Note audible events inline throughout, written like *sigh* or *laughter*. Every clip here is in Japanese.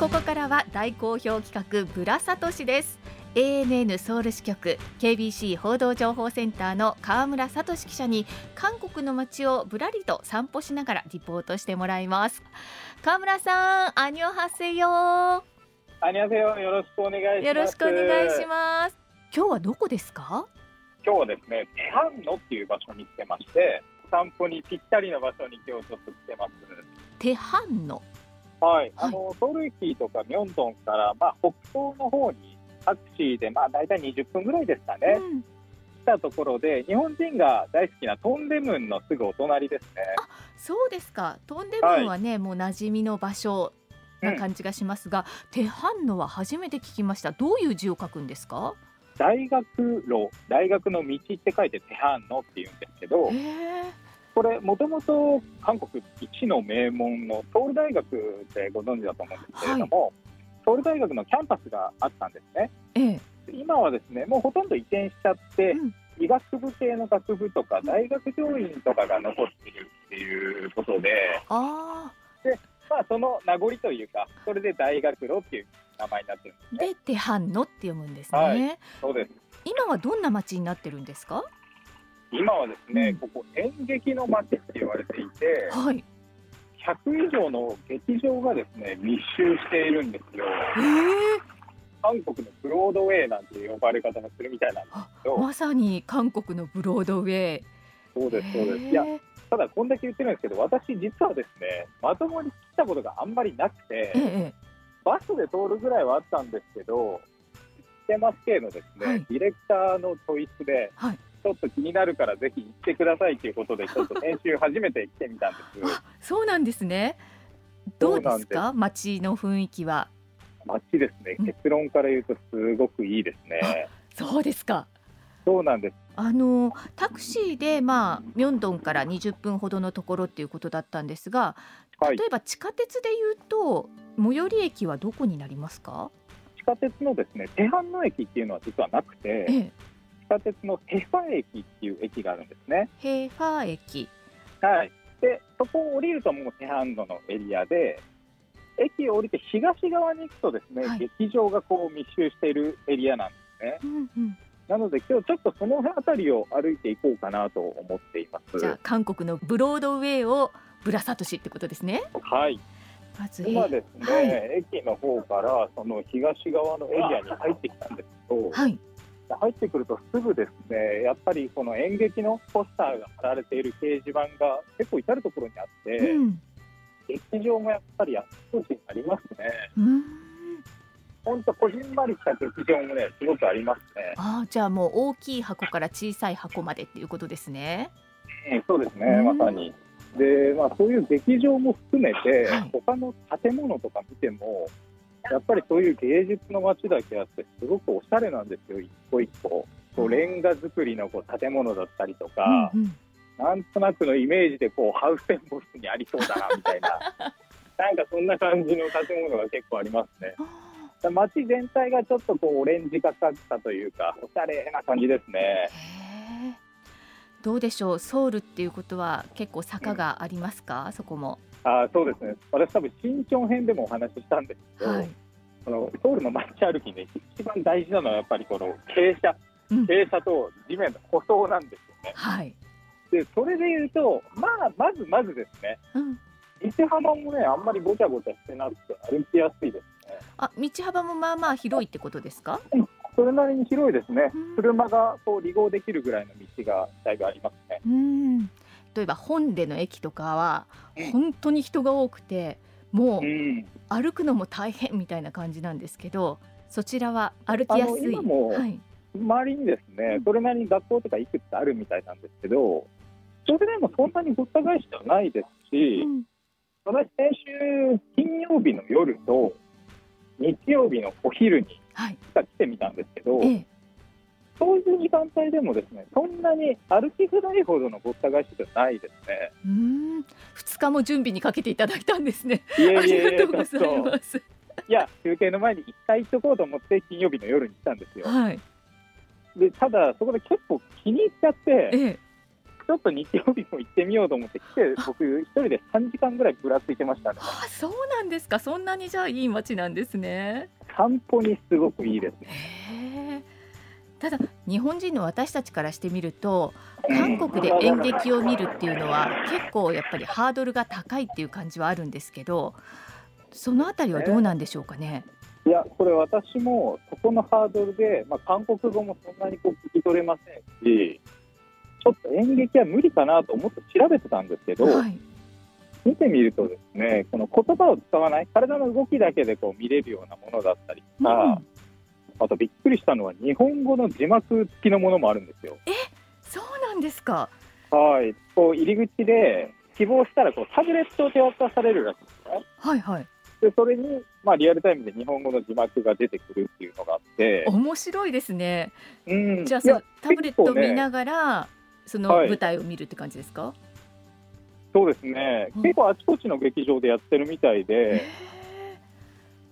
ここからは大好評企画ブラサトシです。ANN ソウル支局 KBC 報道情報センターの河村聡記者に韓国の街をぶらりと散歩しながらリポートしてもらいます。河村さんアニョハセヨアニョハセヨよろしくお願いします。よろしくお願いします。今日はどこですか？今日はですねテハンノっていう場所に来てまして散歩にぴったりの場所に今日ちょっと来てます。テハンノ？はい、あのソウル駅とかミョンドンから、まあ、北東の方にタクシーで、まあ、大体20分ぐらいですかね、うん、来たところで日本人が大好きなトンデムンのすぐお隣ですね。あそうですか。トンデムンはね、はい、もう馴染みの場所な感じがしますが、うん、テハンノは初めて聞きました。どういう字を書くんですか？大学路大学の道って書いてテハンノっていうんですけどこれもともと韓国一の名門のソウル大学ってご存知だと思うんですけれども、はい、ソウル大学のキャンパスがあったんですね。ええ、今はですねもうほとんど移転しちゃって、うん、医学部系の学部とか大学教員とかが残ってるっていうことで。あでまあ、その名残というか、それで大学路っていう名前になってるんですね。で、テハンノって読むんですね。はい、そうです。今はどんな町になってるんですか？今はですね、ここ演劇の街って言われていて、はい、100以上の劇場がですね密集しているんですよ。えー、韓国のブロードウェイなんて呼ばれ方もするみたいなんですけど、まさに韓国のブロードウェイ。そうですそうです。いやただこんだけ言ってるんですけど、私実はですねまともに来たことがあんまりなくて、えバスで通るぐらいはあったんですけど、テマス系のですね、はい、ディレクターのチョイスで。はいちょっと気になるからぜひ行ってくださいということでちょっと先週初めて来てみたんです。そうなんですね。どうですか？街の雰囲気は。街ですね、結論から言うとすごくいいですね。そうですか。そうなんです。あのタクシーでまあミョンドンから20分ほどのところっていうことだったんですが例えば地下鉄でいうと、最寄り駅はどこになりますか？地下鉄のですねテハンの駅っていうのは実はなくて、ええ、下鉄のヘファ駅っていう駅があるんですね。ヘファ駅はい。で、そこを降りるともうテハンドのエリアで、駅を降りて東側に行くとですね、はい、劇場がこう密集しているエリアなんですね。うんうん、なので今日ちょっとその辺りを歩いていこうかなと思っています。じゃあ韓国のブロードウェイをぶらさとしってことですね。はい。まず今ですね、はい、駅の方からその東側のエリアに入ってきたんですけど、はい、入ってくるとすぐですねやっぱりこの演劇のポスターが貼られている掲示板が結構至る所にあって、うん、劇場もやっぱりあちこちにありますね。本当こじんまりした劇場もねすごくありますね。あじゃあもう大きい箱から小さい箱までっていうことですね。うん、そうですね、まさに。でまあそういう劇場も含めて、はい、他の建物とか見てもやっぱりそういう芸術の街だけあってすごくおしゃれなんですよ一個一個。こうレンガ造りのこう建物だったりとか、うんうん、なんとなくのイメージでこうハウステンボスにありそうだなみたいな。*laughs* なんかそんな感じの建物が結構ありますね。街全体がちょっとこうオレンジがかったというかおしゃれな感じですね。どうでしょう？ソウルっていうことは結構坂がありますか、うん、そこも。あそうですね。私多分新潮編でもお話ししたんですけど、はい、このソウルの街歩きで一番大事なのはやっぱりこの傾斜、うん、傾斜と地面の舗装なんですよね。はい、でそれでいうと、まあ、まずまずですね、うん、道幅もねあんまりごちゃごちゃしてなくて歩きやすいですね。あ道幅もまあまあ広いってことですか、うん、それなりに広いですね、車がこう離合できるぐらいの道がだいぶありますね。うん例えば本での駅とかは本当に人が多くてもう歩くのも大変みたいな感じなんですけどそちらは歩きやすい。はい、周りにですね、それなりに学校とかいくつあるみたいなんですけど、それでもそんなにごった返しではないですし、うん、私、先週金曜日の夜と日曜日のお昼に来てみたんですけど、はいええ、そういう時間帯でもですねそんなに歩きづらいほどのごった返しではないですね。うん。2日も準備にかけていただいたんですね。いやいやいやいや休憩の前に一回行っとこうと思って金曜日の夜に来たんですよ。はい、でただそこで結構気に入っちゃって、ええ、ちょっと日曜日も行ってみようと思って来て僕一人で3時間ぐらいぶらついてましたね。あそうなんですか。そんなにじゃあいい街なんですね。散歩にすごくいいですねただ日本人の私たちからしてみると韓国で演劇を見るっていうのは結構やっぱりハードルが高いっていう感じはあるんですけどそのあたりはどうなんでしょうかね？いや、これ私もそこのハードルで、まあ、韓国語もそんなにこう聞き取れませんし、ちょっと演劇は無理かなと思って調べてたんですけど、はい、見てみるとですね、この言葉を使わない、体の動きだけでこう見れるようなものだったりとか、うん、あとびっくりしたのは日本語の字幕付きのものもあるんですよ。え、そうなんですか？はい、こう入り口で希望したらこうタブレットを手渡されるらしいですね。はいはい。でそれに、まあ、リアルタイムで日本語の字幕が出てくるっていうのがあって。面白いですね、うん、じゃあそのタブレットを見ながら、ね、その舞台を見るって感じですか、はい、そうですね、うん、結構あちこちの劇場でやってるみたいで、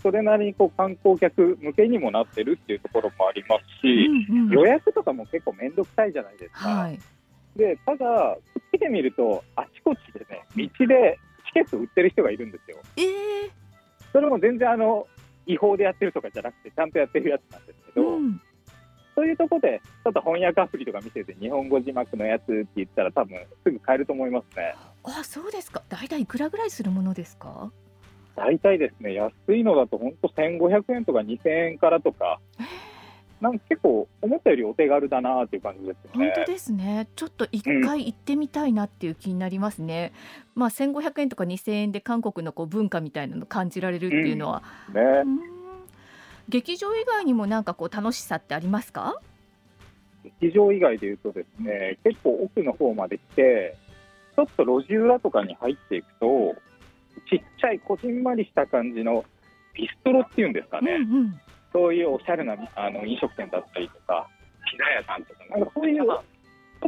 それなりにこう観光客向けにもなってるっていうところもありますし、うんうん、予約とかも結構面倒くさいじゃないですか。はい、でただ、来てみると、あちこちでね、道でチケット売ってる人がいるんですよ。えーそれも全然あの違法でやってるとかじゃなくて、ちゃんとやってるやつなんですけど、うん、そういうとこで、ちょっと翻訳アプリとか見せて、日本語字幕のやつって言ったら、多分すぐ買えると思いますね。あそうですか、大体いくらぐらいするものですか？大体ですね、安いのだと本当1500円とか2000円からとか。なんか結構思ったよりお手軽だなっていう感じですね。本当ですね。ちょっと一回行ってみたいなっていう気になりますね。うん、まあ1500円とか2000円で韓国のこう文化みたいなの感じられるっていうのは、うん、ね、劇場以外にもなんかこう楽しさってありますか？劇場以外でいうとですね、結構奥の方まで来て、ちょっと路地裏とかに入っていくと、ちっちゃいこじんまりした感じのビストロっていうんですかね。うんうんそういうおしゃれなあの飲食店だったりとか、ピザ屋さんとか、なんかそういう、ちょ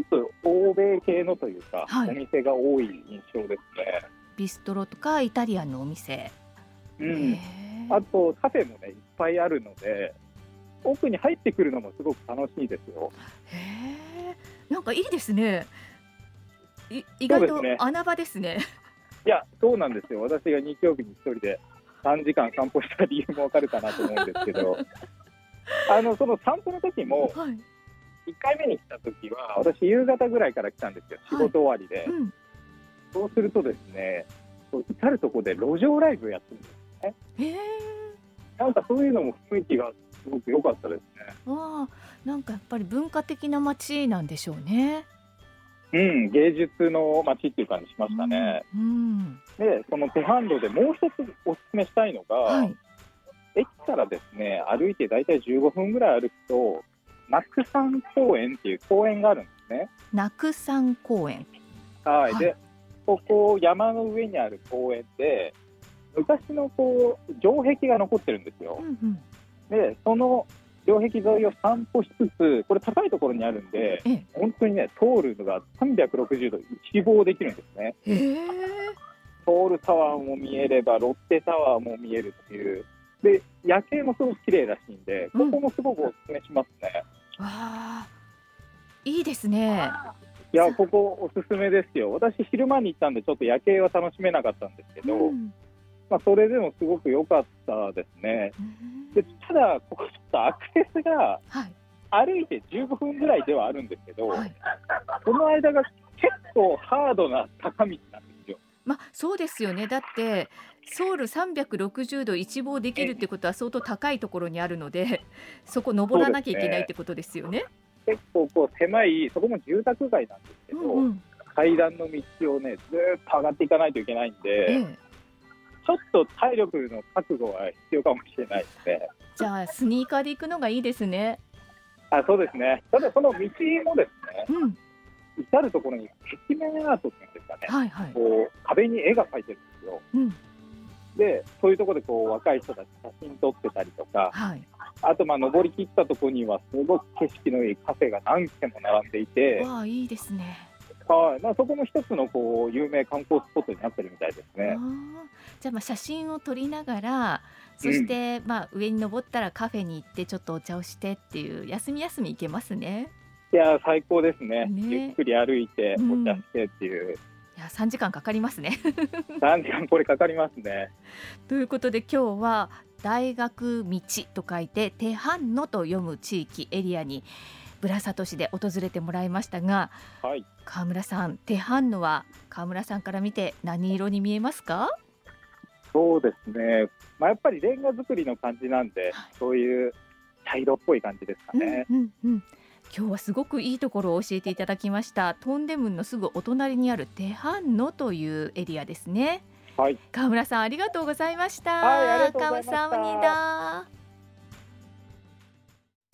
っと欧米系のというか、はい、お店が多い印象ですね。ビストロとかイタリアンのお店。うん、あとカフェもねいっぱいあるので奥に入ってくるのもすごく楽しいですよ。へえ、なんかいいですね。い意外と穴場ですね。いや、そうなんですよ。私が日曜日に一人で3時間散歩した理由もわかるかなと思うんですけど、*laughs* あのその散歩の時も、1回目に来た時は、私、夕方ぐらいから来たんですよ、仕事終わりで。はいうん、そうするとですね、至る所で路上ライブやってるんですね。なんかそういうのも雰囲気がすごく良かったですね。あなんかやっぱり文化的な街なんでしょうね。うん、芸術の街っていう感じしましたね。うん、うん、で、そのテハンドでもう一つお勧めしたいのが、はい、駅からですね歩いて大体15分ぐらい歩くと、ナクサン公園っていう公園があるんですね。ナクサン公園はい、で、ここ山の上にある公園で、昔のこう城壁が残ってるんですよ。うんうん、で、その城壁沿いを散歩しつつ、これ高いところにあるんで、本当にね、通るのが360度一望できるんですね。ソウルタワーも見えれば、ロッテタワーも見えるっていう。で、夜景もすごく綺麗らしいんで、ここもすごくお勧めしますね。うん、あいいですね。いや、ここおすすめですよ。私、昼間に行ったんで、ちょっと夜景は楽しめなかったんですけど、うん、まあ、それでもすごく良かったですね。でただ、ここちょっとアクセスが、歩いて15分ぐらいではあるんですけど、はい、その間が結構ハードな坂道なんですよ。まあ、そうですよね。だってソウル360度一望できるってことは相当高いところにあるので *laughs* そこ登らなきゃいけないってことですよね。ね。結構こう狭いそこも住宅街なんですけど、うんうん、階段の道をねずっと上がっていかないといけないんで、ええ、ちょっと体力の覚悟は必要かもしれないですね。じゃあ、スニーカーで行くのがいいですね。あそうですね。ただ、その道もですね、うん、至る所に壁面アートっていうんですかね、はいはい、こう壁に絵が描いてるんですよ。うん、で、そういうところでこう若い人たち写真撮ってたりとか、はい、あと、まあ、登り切ったところには、すごく景色のいいカフェが何軒も並んでいて、わあ、いいですね。はい、まあ、そこも一つのこう有名観光スポットになってるみたいですね。じゃあまあ写真を撮りながらそして、まあ上に登ったらカフェに行ってちょっとお茶をしてっていう休み休み行けますね。いや最高ですね、ね、ゆっくり歩いてお茶してっていう。いや3時間かかりますね。*laughs* 3時間これかかりますね。ということで今日は大学道と書いて手半野と読む地域エリアにブラサト市で訪れてもらいましたが、はい、川村さん手半野は川村さんから見て何色に見えますか？そうですね、まあ、やっぱりレンガ作りの感じなんで、はい、そういう茶色っぽい感じですかね。うんうんうん。今日はすごくいいところを教えていただきました。トンデムンのすぐお隣にあるテハンノというエリアですね。はい。川村さんありがとうございました。はいありがとうございました